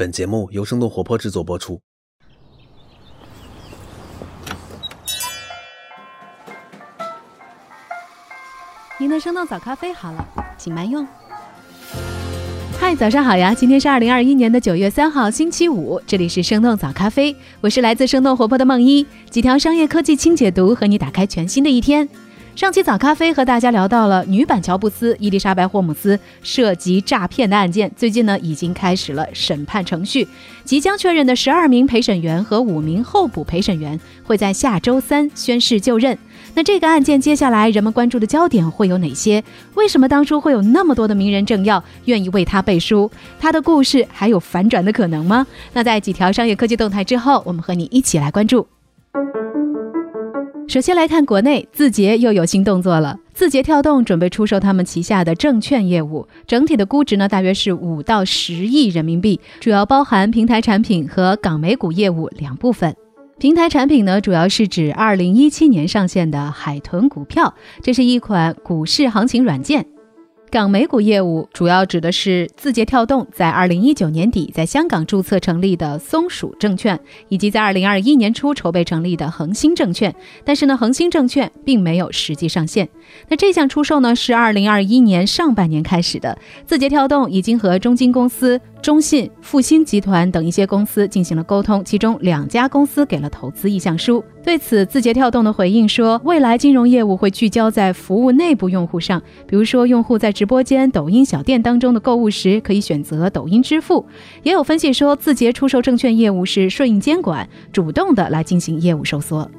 本节目由生动活泼制作播出。您的生动早咖啡好了，请慢用。嗨，早上好呀！今天是二零二一年的九月三号，星期五，这里是生动早咖啡，我是来自生动活泼的梦一，几条商业科技轻解读，和你打开全新的一天。上期早咖啡和大家聊到了女版乔布斯伊丽莎白霍姆斯涉及诈骗的案件，最近呢已经开始了审判程序，即将确认的十二名陪审员和五名候补陪审员会在下周三宣誓就任。那这个案件接下来人们关注的焦点会有哪些？为什么当初会有那么多的名人政要愿意为他背书？他的故事还有反转的可能吗？那在几条商业科技动态之后，我们和你一起来关注。首先来看国内，字节又有新动作了。字节跳动准备出售他们旗下的证券业务，整体的估值呢大约是五到十亿人民币，主要包含平台产品和港美股业务两部分。平台产品呢，主要是指二零一七年上线的海豚股票，这是一款股市行情软件。港美股业务主要指的是字节跳动在二零一九年底在香港注册成立的松鼠证券，以及在二零二一年初筹备成立的恒星证券。但是呢，恒星证券并没有实际上线。那这项出售呢，是二零二一年上半年开始的。字节跳动已经和中金公司。中信、复兴集团等一些公司进行了沟通，其中两家公司给了投资意向书。对此，字节跳动的回应说，未来金融业务会聚焦在服务内部用户上，比如说用户在直播间、抖音小店当中的购物时，可以选择抖音支付。也有分析说，字节出售证券业务是顺应监管，主动的来进行业务收缩。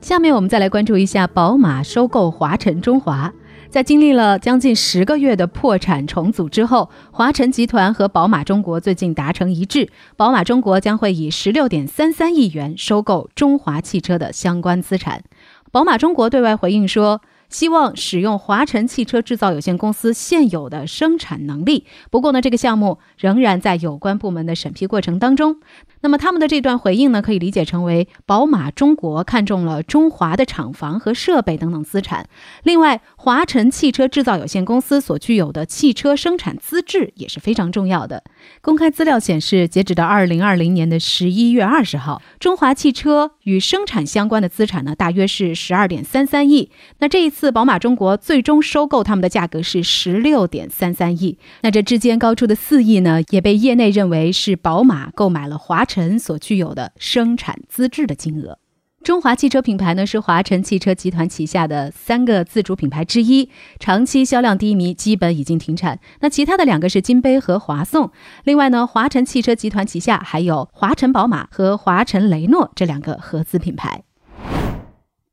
下面我们再来关注一下宝马收购华晨中华。在经历了将近十个月的破产重组之后，华晨集团和宝马中国最近达成一致，宝马中国将会以十六点三三亿元收购中华汽车的相关资产。宝马中国对外回应说。希望使用华晨汽车制造有限公司现有的生产能力，不过呢，这个项目仍然在有关部门的审批过程当中。那么他们的这段回应呢，可以理解成为宝马中国看中了中华的厂房和设备等等资产。另外，华晨汽车制造有限公司所具有的汽车生产资质也是非常重要的。公开资料显示，截止到二零二零年的十一月二十号，中华汽车与生产相关的资产呢，大约是十二点三三亿。那这一次，宝马中国最终收购他们的价格是十六点三三亿。那这之间高出的四亿呢，也被业内认为是宝马购买了华晨所具有的生产资质的金额。中华汽车品牌呢是华晨汽车集团旗下的三个自主品牌之一，长期销量低迷，基本已经停产。那其他的两个是金杯和华颂。另外呢，华晨汽车集团旗下还有华晨宝马和华晨雷诺这两个合资品牌。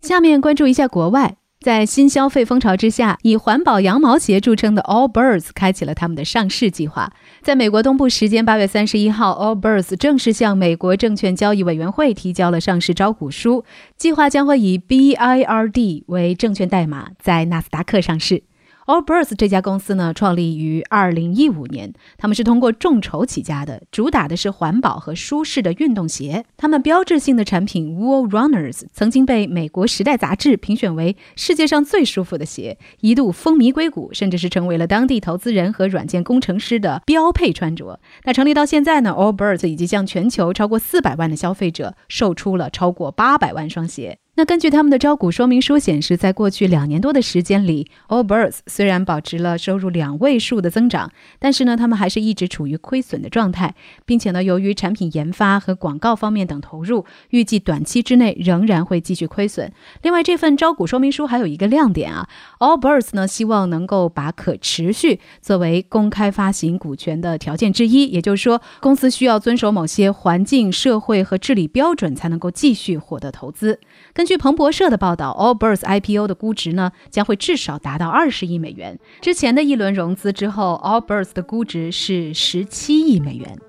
下面关注一下国外。在新消费风潮之下，以环保羊毛鞋著称的 Allbirds 开启了他们的上市计划。在美国东部时间八月三十一号，Allbirds 正式向美国证券交易委员会提交了上市招股书，计划将会以 BIRD 为证券代码，在纳斯达克上市。Allbirds 这家公司呢，创立于二零一五年，他们是通过众筹起家的，主打的是环保和舒适的运动鞋。他们标志性的产品 Wool Runners 曾经被美国时代杂志评选为世界上最舒服的鞋，一度风靡硅谷，甚至是成为了当地投资人和软件工程师的标配穿着。那成立到现在呢，Allbirds 已经向全球超过四百万的消费者售出了超过八百万双鞋。那根据他们的招股说明书显示，在过去两年多的时间里，Allbirds 虽然保持了收入两位数的增长，但是呢，他们还是一直处于亏损的状态，并且呢，由于产品研发和广告方面等投入，预计短期之内仍然会继续亏损。另外，这份招股说明书还有一个亮点啊，Allbirds 呢希望能够把可持续作为公开发行股权的条件之一，也就是说，公司需要遵守某些环境、社会和治理标准，才能够继续获得投资。根据彭博社的报道，Allbirds IPO 的估值呢将会至少达到二十亿美元。之前的一轮融资之后，Allbirds 的估值是十七亿美元。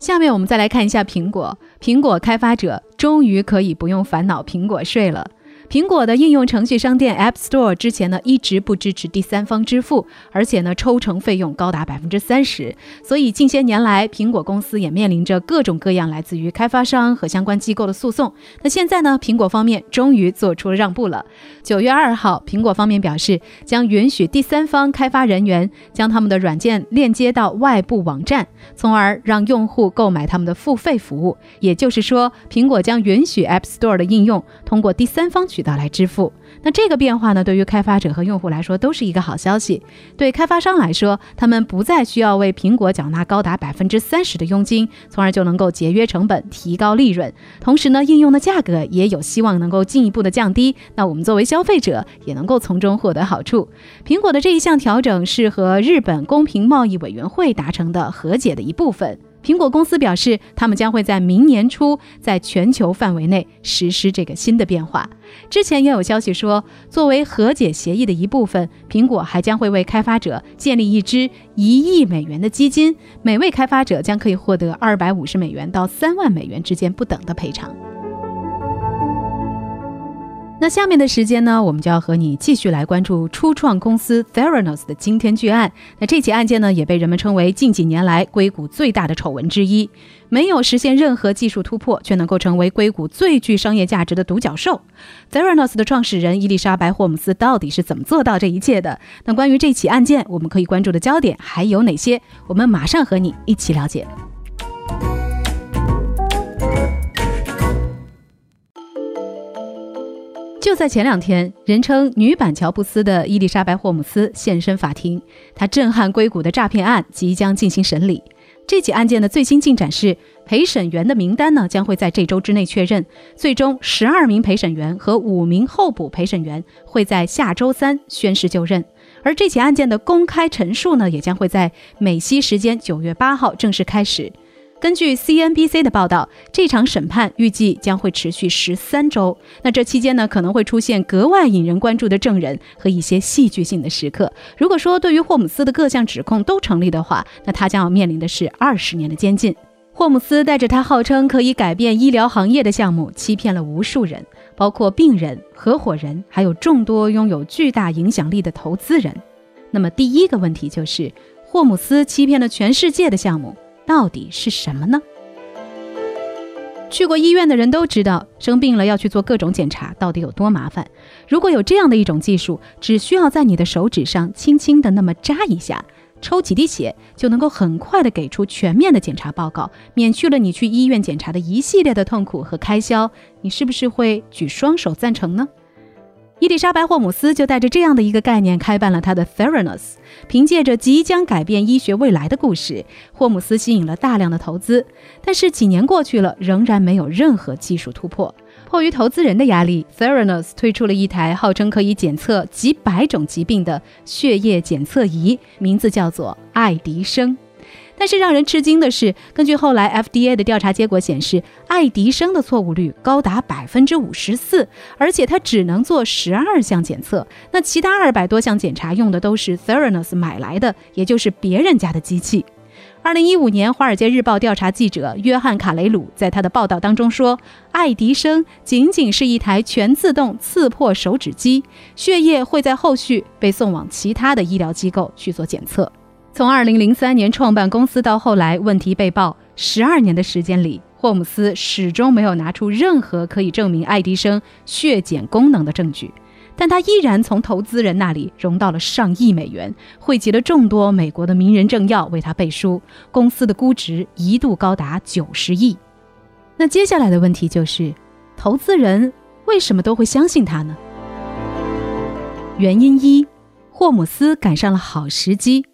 下面我们再来看一下苹果，苹果开发者终于可以不用烦恼苹果税了。苹果的应用程序商店 App Store 之前呢一直不支持第三方支付，而且呢抽成费用高达百分之三十，所以近些年来，苹果公司也面临着各种各样来自于开发商和相关机构的诉讼。那现在呢，苹果方面终于做出了让步了。九月二号，苹果方面表示将允许第三方开发人员将他们的软件链接到外部网站，从而让用户购买他们的付费服务。也就是说，苹果将允许 App Store 的应用通过第三方渠道来支付。那这个变化呢，对于开发者和用户来说都是一个好消息。对开发商来说，他们不再需要为苹果缴纳高达百分之三十的佣金，从而就能够节约成本、提高利润。同时呢，应用的价格也有希望能够进一步的降低。那我们作为消费者也能够从中获得好处。苹果的这一项调整是和日本公平贸易委员会达成的和解的一部分。苹果公司表示，他们将会在明年初在全球范围内实施这个新的变化。之前也有消息说，作为和解协议的一部分，苹果还将会为开发者建立一支一亿美元的基金，每位开发者将可以获得二百五十美元到三万美元之间不等的赔偿。那下面的时间呢，我们就要和你继续来关注初创公司 Theranos 的惊天巨案。那这起案件呢，也被人们称为近几年来硅谷最大的丑闻之一。没有实现任何技术突破，却能够成为硅谷最具商业价值的独角兽。Theranos 的创始人伊丽莎白·霍姆斯到底是怎么做到这一切的？那关于这起案件，我们可以关注的焦点还有哪些？我们马上和你一起了解。就在前两天，人称“女版乔布斯”的伊丽莎白·霍姆斯现身法庭，她震撼硅谷的诈骗案即将进行审理。这起案件的最新进展是，陪审员的名单呢将会在这周之内确认，最终十二名陪审员和五名候补陪审员会在下周三宣誓就任，而这起案件的公开陈述呢也将会在美西时间九月八号正式开始。根据 CNBC 的报道，这场审判预计将会持续十三周。那这期间呢，可能会出现格外引人关注的证人和一些戏剧性的时刻。如果说对于霍姆斯的各项指控都成立的话，那他将要面临的是二十年的监禁。霍姆斯带着他号称可以改变医疗行业的项目，欺骗了无数人，包括病人、合伙人，还有众多拥有巨大影响力的投资人。那么第一个问题就是，霍姆斯欺骗了全世界的项目。到底是什么呢？去过医院的人都知道，生病了要去做各种检查，到底有多麻烦。如果有这样的一种技术，只需要在你的手指上轻轻的那么扎一下，抽几滴血，就能够很快的给出全面的检查报告，免去了你去医院检查的一系列的痛苦和开销，你是不是会举双手赞成呢？伊丽莎白·霍姆斯就带着这样的一个概念开办了他的 Theranos。凭借着即将改变医学未来的故事，霍姆斯吸引了大量的投资。但是几年过去了，仍然没有任何技术突破。迫于投资人的压力，Theranos 推出了一台号称可以检测几百种疾病的血液检测仪，名字叫做爱迪生。但是让人吃惊的是，根据后来 FDA 的调查结果显示，爱迪生的错误率高达百分之五十四，而且它只能做十二项检测，那其他二百多项检查用的都是 Theranos 买来的，也就是别人家的机器。二零一五年，《华尔街日报》调查记者约翰卡雷鲁在他的报道当中说，爱迪生仅仅是一台全自动刺破手指机，血液会在后续被送往其他的医疗机构去做检测。从二零零三年创办公司到后来问题被曝，十二年的时间里，霍姆斯始终没有拿出任何可以证明爱迪生血检功能的证据，但他依然从投资人那里融到了上亿美元，汇集了众多美国的名人政要为他背书，公司的估值一度高达九十亿。那接下来的问题就是，投资人为什么都会相信他呢？原因一，霍姆斯赶上了好时机。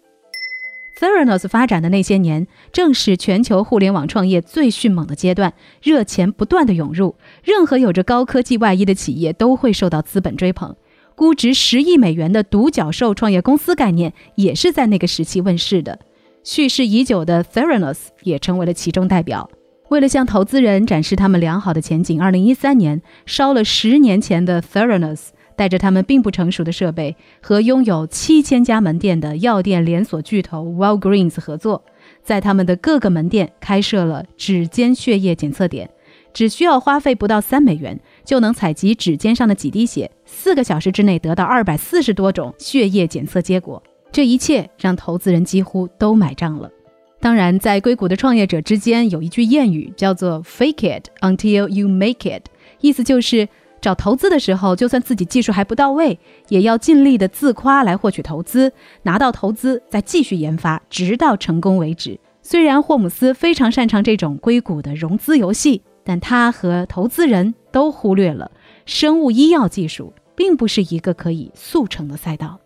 Theranos 发展的那些年，正是全球互联网创业最迅猛的阶段，热钱不断的涌入，任何有着高科技外衣的企业都会受到资本追捧。估值十亿美元的独角兽创业公司概念，也是在那个时期问世的。蓄势已久的 Theranos 也成为了其中代表。为了向投资人展示他们良好的前景，二零一三年烧了十年前的 Theranos。带着他们并不成熟的设备和拥有七千家门店的药店连锁巨头 Walgreens 合作，在他们的各个门店开设了指尖血液检测点，只需要花费不到三美元，就能采集指尖上的几滴血，四个小时之内得到二百四十多种血液检测结果。这一切让投资人几乎都买账了。当然，在硅谷的创业者之间有一句谚语，叫做 “fake it until you make it”，意思就是找投资的时候，就算自己技术还不到位，也要尽力的自夸来获取投资，拿到投资再继续研发，直到成功为止。虽然霍姆斯非常擅长这种硅谷的融资游戏，但他和投资人都忽略了生物医药技术并不是一个可以速成的赛道。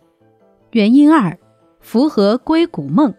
原因二，符合硅谷梦。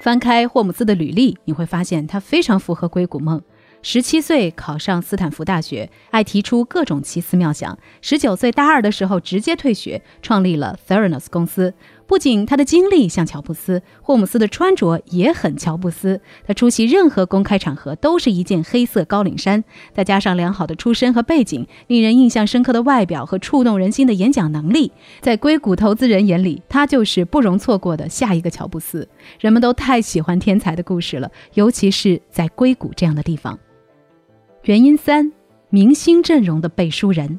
翻开霍姆斯的履历，你会发现他非常符合硅谷梦。十七岁考上斯坦福大学，爱提出各种奇思妙想。十九岁大二的时候直接退学，创立了 Theranos 公司。不仅他的经历像乔布斯，霍姆斯的穿着也很乔布斯。他出席任何公开场合都是一件黑色高领衫，再加上良好的出身和背景，令人印象深刻的外表和触动人心的演讲能力，在硅谷投资人眼里，他就是不容错过的下一个乔布斯。人们都太喜欢天才的故事了，尤其是在硅谷这样的地方。原因三：明星阵容的背书人，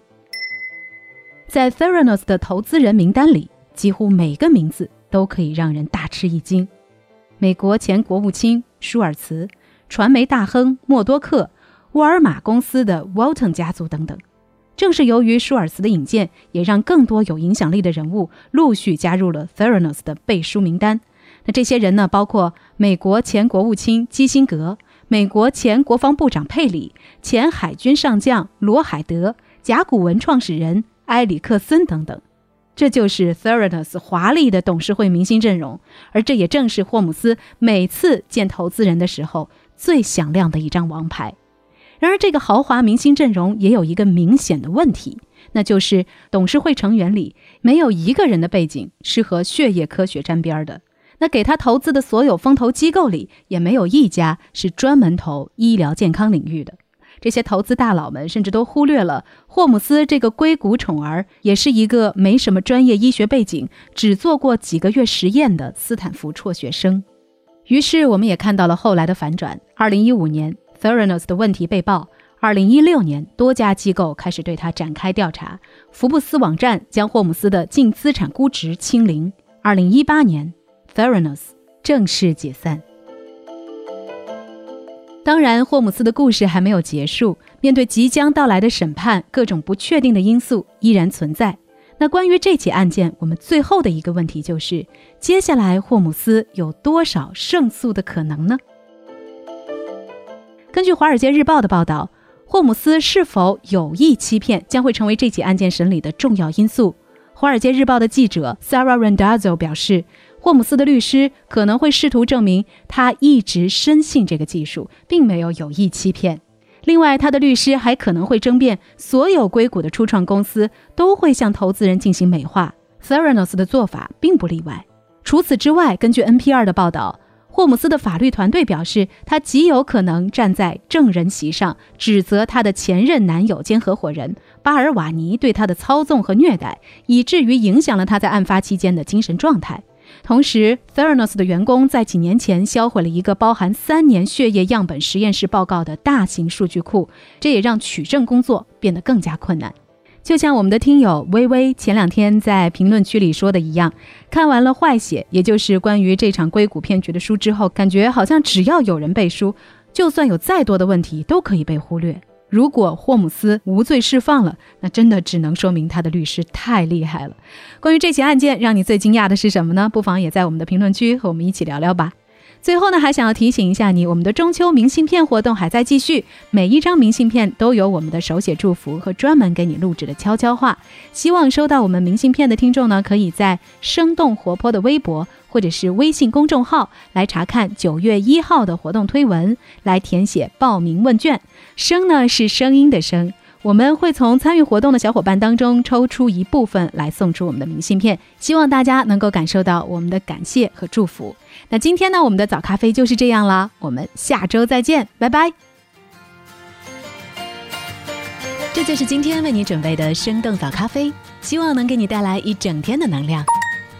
在 Theranos 的投资人名单里，几乎每个名字都可以让人大吃一惊。美国前国务卿舒尔茨、传媒大亨默多克、沃尔玛公司的 Walton 家族等等。正是由于舒尔茨的引荐，也让更多有影响力的人物陆续加入了 Theranos 的背书名单。那这些人呢，包括美国前国务卿基辛格。美国前国防部长佩里、前海军上将罗海德、甲骨文创始人埃里克森等等，这就是 Theranos 华丽的董事会明星阵容。而这也正是霍姆斯每次见投资人的时候最响亮的一张王牌。然而，这个豪华明星阵容也有一个明显的问题，那就是董事会成员里没有一个人的背景是和血液科学沾边的。那给他投资的所有风投机构里，也没有一家是专门投医疗健康领域的。这些投资大佬们甚至都忽略了霍姆斯这个硅谷宠儿，也是一个没什么专业医学背景、只做过几个月实验的斯坦福辍学生。于是，我们也看到了后来的反转。二零一五年，Theranos 的问题被曝；二零一六年，多家机构开始对他展开调查。福布斯网站将霍姆斯的净资产估值清零。二零一八年。Theranos 正式解散。当然，霍姆斯的故事还没有结束。面对即将到来的审判，各种不确定的因素依然存在。那关于这起案件，我们最后的一个问题就是：接下来霍姆斯有多少胜诉的可能呢？根据《华尔街日报》的报道，霍姆斯是否有意欺骗，将会成为这起案件审理的重要因素。《华尔街日报》的记者 Sarah Randazzo 表示。霍姆斯的律师可能会试图证明他一直深信这个技术，并没有有意欺骗。另外，他的律师还可能会争辩，所有硅谷的初创公司都会向投资人进行美化，Theranos 的做法并不例外。除此之外，根据 NPR 的报道，霍姆斯的法律团队表示，他极有可能站在证人席上，指责他的前任男友兼合伙人巴尔瓦尼对他的操纵和虐待，以至于影响了他在案发期间的精神状态。同时，Theranos 的员工在几年前销毁了一个包含三年血液样本实验室报告的大型数据库，这也让取证工作变得更加困难。就像我们的听友微微前两天在评论区里说的一样，看完了《坏血》，也就是关于这场硅谷骗局的书之后，感觉好像只要有人背书，就算有再多的问题都可以被忽略。如果霍姆斯无罪释放了，那真的只能说明他的律师太厉害了。关于这起案件，让你最惊讶的是什么呢？不妨也在我们的评论区和我们一起聊聊吧。最后呢，还想要提醒一下你，我们的中秋明信片活动还在继续，每一张明信片都有我们的手写祝福和专门给你录制的悄悄话。希望收到我们明信片的听众呢，可以在生动活泼的微博或者是微信公众号来查看九月一号的活动推文，来填写报名问卷。声呢是声音的声。我们会从参与活动的小伙伴当中抽出一部分来送出我们的明信片，希望大家能够感受到我们的感谢和祝福。那今天呢，我们的早咖啡就是这样啦，我们下周再见，拜拜。这就是今天为你准备的生动早咖啡，希望能给你带来一整天的能量。